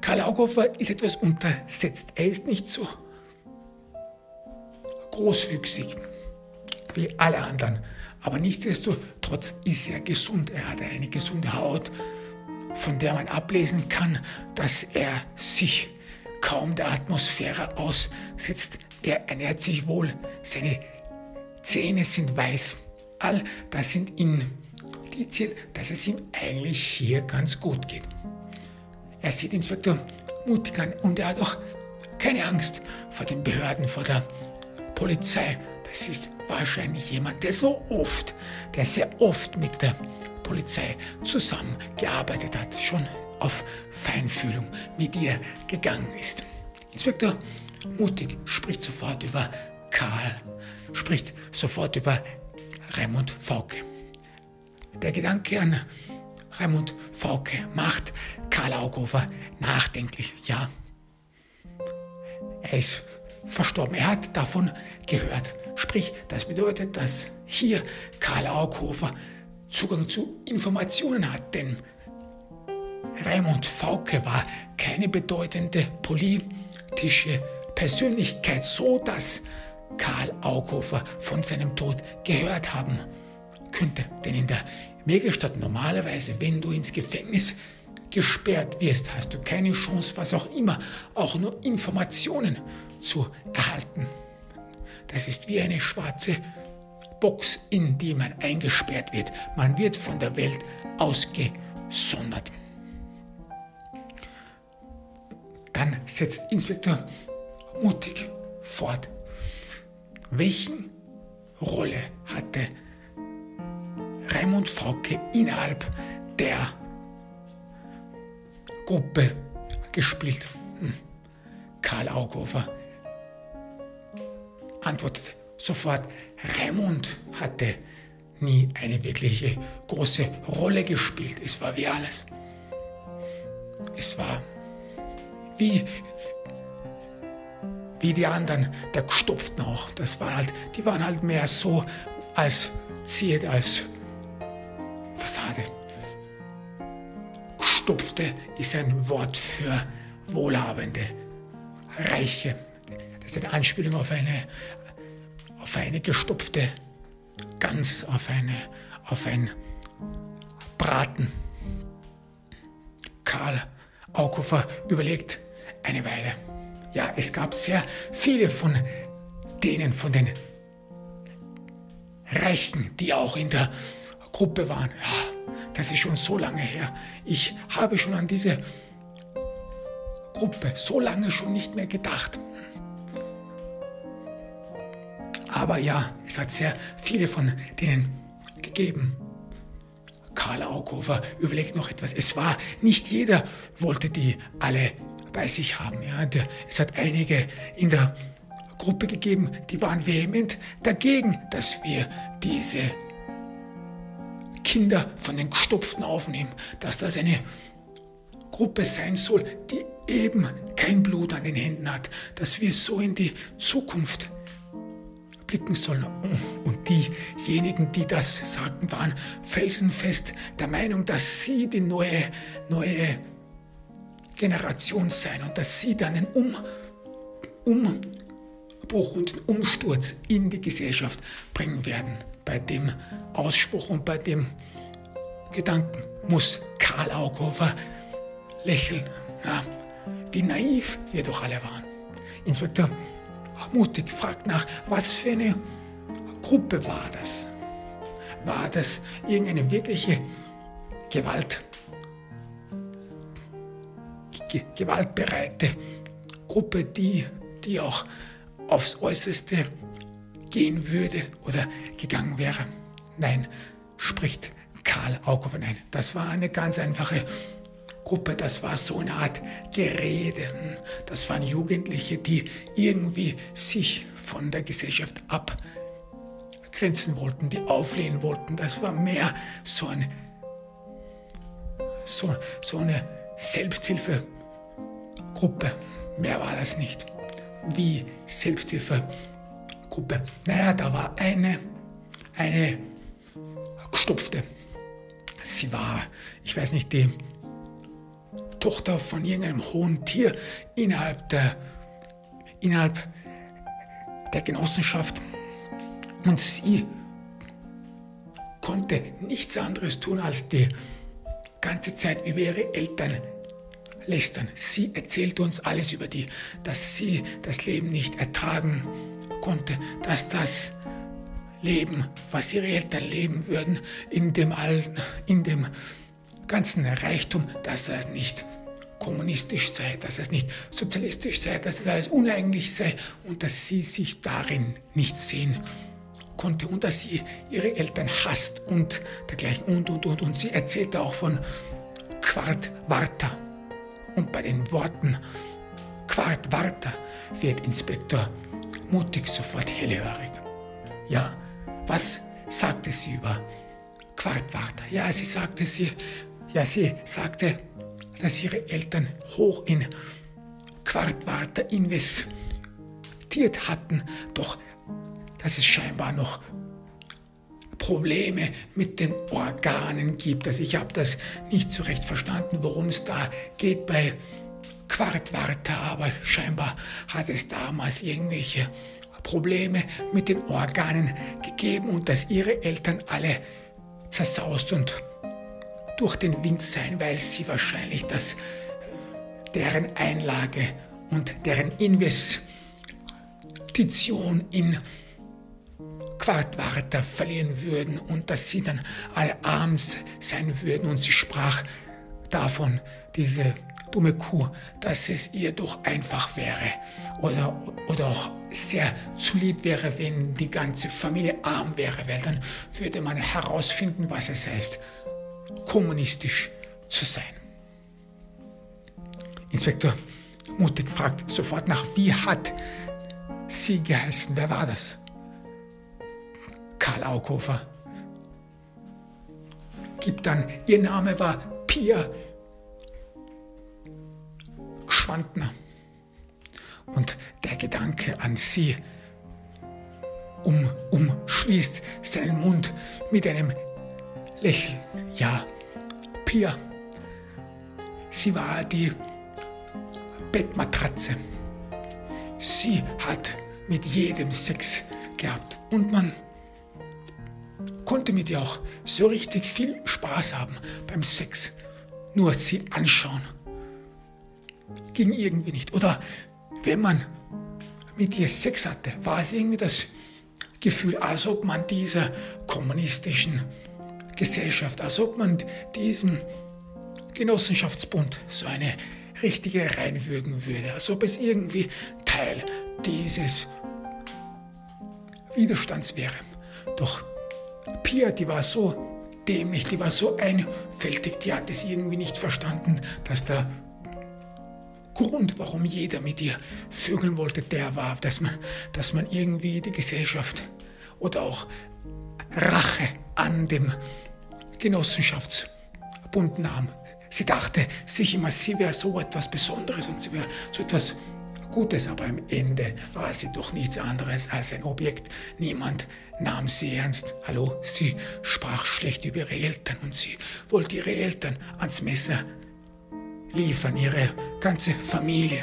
Karl Augofer ist etwas untersetzt. Er ist nicht so großwüchsig wie alle anderen. Aber nichtsdestotrotz ist er gesund. Er hat eine gesunde Haut, von der man ablesen kann, dass er sich kaum der Atmosphäre aussetzt. Er ernährt sich wohl. Seine Zähne sind weiß. All das sind Indizien, dass es ihm eigentlich hier ganz gut geht. Er sieht Inspektor mutig an und er hat auch keine Angst vor den Behörden, vor der Polizei. Das ist wahrscheinlich jemand, der so oft, der sehr oft mit der Polizei zusammengearbeitet hat, schon auf Feinfühlung mit ihr gegangen ist. Inspektor Mutig spricht sofort über Karl, spricht sofort über Raimund Fauke. Der Gedanke an Raimund Fauke macht Karl Augover nachdenklich. Ja, er ist verstorben. Er hat davon gehört. Sprich, das bedeutet, dass hier Karl Aughofer Zugang zu Informationen hat, denn Raimund Fauke war keine bedeutende politische Persönlichkeit, so dass Karl Aughofer von seinem Tod gehört haben könnte. Denn in der Megestadt normalerweise, wenn du ins Gefängnis gesperrt wirst, hast du keine Chance, was auch immer, auch nur Informationen zu erhalten. Das ist wie eine schwarze Box, in die man eingesperrt wird. Man wird von der Welt ausgesondert. Dann setzt Inspektor mutig fort. Welchen Rolle hatte Raimund Fauke innerhalb der Gruppe gespielt? Hm. Karl Aughofer antwortet sofort, Raimund hatte nie eine wirkliche große Rolle gespielt. Es war wie alles. Es war wie, wie die anderen, der Gestopften auch. Das war halt, die waren halt mehr so als Ziert, als Fassade. Gestopfte ist ein Wort für Wohlhabende, Reiche. Das ist eine Anspielung auf eine, auf eine gestopfte Gans, auf, eine, auf ein Braten. Karl Aukofer überlegt eine Weile. Ja, es gab sehr viele von denen, von den Reichen, die auch in der Gruppe waren. Ja, das ist schon so lange her. Ich habe schon an diese Gruppe so lange schon nicht mehr gedacht. Aber ja, es hat sehr viele von denen gegeben. Karl Aukofer überlegt noch etwas. Es war nicht jeder wollte die alle bei sich haben. Ja. Es hat einige in der Gruppe gegeben, die waren vehement dagegen, dass wir diese Kinder von den Gestopften aufnehmen, dass das eine Gruppe sein soll, die eben kein Blut an den Händen hat, dass wir so in die Zukunft blicken sollen. Und diejenigen, die das sagten, waren felsenfest der Meinung, dass sie die neue, neue Generation seien und dass sie dann einen um, Umbruch und einen Umsturz in die Gesellschaft bringen werden. Bei dem Ausspruch und bei dem Gedanken muss Karl Augover lächeln. Ja, wie naiv wir doch alle waren. Inspektor mutig fragt nach, was für eine Gruppe war das? War das irgendeine wirkliche Gewalt, ge gewaltbereite Gruppe, die, die auch aufs Äußerste gehen würde oder gegangen wäre? Nein, spricht Karl Aukover. Nein, das war eine ganz einfache Gruppe, das war so eine Art Gerede. Das waren Jugendliche, die irgendwie sich von der Gesellschaft abgrenzen wollten, die auflehnen wollten. Das war mehr so, ein, so, so eine Selbsthilfegruppe. Mehr war das nicht. wie Selbsthilfegruppe. Naja, da war eine, eine gestopfte. Sie war, ich weiß nicht, die Tochter von irgendeinem hohen Tier innerhalb der, innerhalb der Genossenschaft. Und sie konnte nichts anderes tun, als die ganze Zeit über ihre Eltern lästern. Sie erzählt uns alles über die, dass sie das Leben nicht ertragen konnte, dass das Leben, was ihre Eltern leben würden, in dem, allen, in dem ganzen Reichtum, dass das nicht kommunistisch sei, dass es nicht sozialistisch sei, dass es alles uneigentlich sei und dass sie sich darin nicht sehen konnte und dass sie ihre Eltern hasst und dergleichen und und und. Und sie erzählte auch von Quart Warta. Und bei den Worten Quart Warta wird Inspektor mutig sofort hellhörig. Ja, was sagte sie über Quart Warta? Ja, sie sagte sie, ja, sie sagte, dass ihre Eltern hoch in Quartwarta investiert hatten, doch dass es scheinbar noch Probleme mit den Organen gibt. Also ich habe das nicht so recht verstanden, worum es da geht bei Quartwarta, aber scheinbar hat es damals irgendwelche Probleme mit den Organen gegeben und dass ihre Eltern alle zersaust und durch den Wind sein, weil sie wahrscheinlich das, deren Einlage und deren Investition in Quartwarter verlieren würden und dass sie dann alle arm sein würden. Und sie sprach davon, diese dumme Kuh, dass es ihr doch einfach wäre oder, oder auch sehr zu lieb wäre, wenn die ganze Familie arm wäre, weil dann würde man herausfinden, was es heißt, kommunistisch zu sein. Inspektor Mutig fragt sofort nach, wie hat sie geheißen? Wer war das? Karl Aughofer. Gibt dann, ihr Name war Pia Schwandner. Und der Gedanke an sie um, umschließt seinen Mund mit einem Lächeln. Ja, Pia. Sie war die Bettmatratze. Sie hat mit jedem Sex gehabt und man konnte mit ihr auch so richtig viel Spaß haben beim Sex. Nur sie anschauen ging irgendwie nicht. Oder wenn man mit ihr Sex hatte, war es irgendwie das Gefühl, als ob man dieser kommunistischen Gesellschaft, als ob man diesem Genossenschaftsbund so eine richtige reinwürgen würde, als ob es irgendwie Teil dieses Widerstands wäre. Doch Pia, die war so dämlich, die war so einfältig, die hat es irgendwie nicht verstanden, dass der Grund, warum jeder mit ihr vögeln wollte, der war, dass man, dass man irgendwie die Gesellschaft oder auch Rache an dem Genossenschaftsbund nahm. Sie dachte sich immer, sie wäre so etwas Besonderes und sie wäre so etwas Gutes, aber am Ende war sie doch nichts anderes als ein Objekt. Niemand nahm sie ernst. Hallo, sie sprach schlecht über ihre Eltern und sie wollte ihre Eltern ans Messer liefern, ihre ganze Familie.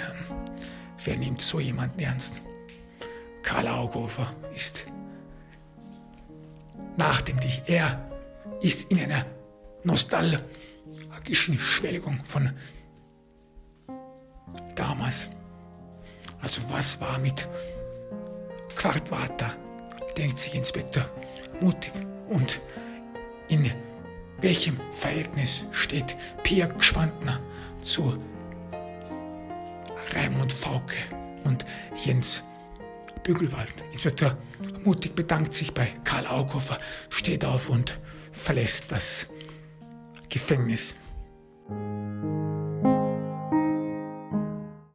Wer nimmt so jemanden ernst? Karl Augofer ist nachdenklich. Er ist in einer nostalgischen Schwelgung von damals. Also was war mit Quartwater, denkt sich Inspektor mutig. Und in welchem Verhältnis steht Pierre Gschwandner zu Raimund Fauke und Jens Bügelwald. Inspektor Mutig bedankt sich bei Karl Aughofer, steht auf und verlässt das Gefängnis.